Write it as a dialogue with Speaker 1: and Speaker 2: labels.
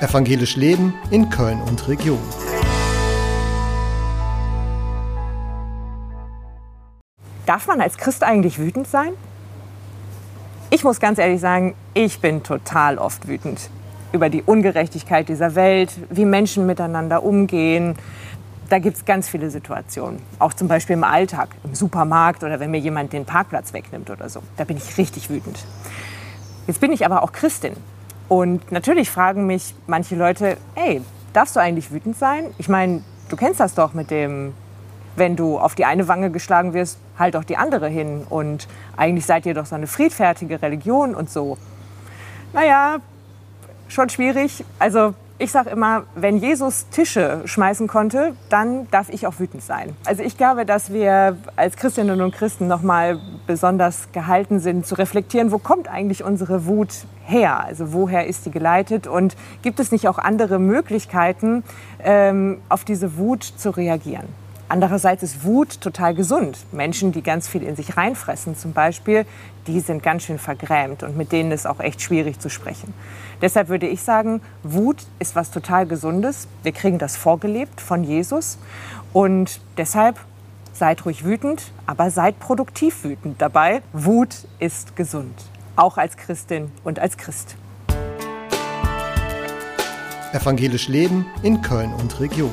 Speaker 1: Evangelisch Leben in Köln und Region.
Speaker 2: Darf man als Christ eigentlich wütend sein? Ich muss ganz ehrlich sagen, ich bin total oft wütend über die Ungerechtigkeit dieser Welt, wie Menschen miteinander umgehen. Da gibt es ganz viele Situationen, auch zum Beispiel im Alltag, im Supermarkt oder wenn mir jemand den Parkplatz wegnimmt oder so. Da bin ich richtig wütend. Jetzt bin ich aber auch Christin und natürlich fragen mich manche Leute, hey, darfst du eigentlich wütend sein? Ich meine, du kennst das doch mit dem, wenn du auf die eine Wange geschlagen wirst, halt auch die andere hin. Und eigentlich seid ihr doch so eine friedfertige Religion und so. Naja, schon schwierig. Also ich sage immer, wenn Jesus Tische schmeißen konnte, dann darf ich auch wütend sein. Also ich glaube, dass wir als Christinnen und Christen noch mal besonders gehalten sind, zu reflektieren, wo kommt eigentlich unsere Wut her? Also woher ist die geleitet? Und gibt es nicht auch andere Möglichkeiten, ähm, auf diese Wut zu reagieren? Andererseits ist Wut total gesund. Menschen, die ganz viel in sich reinfressen zum Beispiel, die sind ganz schön vergrämt und mit denen ist auch echt schwierig zu sprechen. Deshalb würde ich sagen, Wut ist was total Gesundes. Wir kriegen das vorgelebt von Jesus und deshalb seid ruhig wütend, aber seid produktiv wütend dabei. Wut ist gesund, auch als Christin und als Christ.
Speaker 1: Evangelisch Leben in Köln und Region.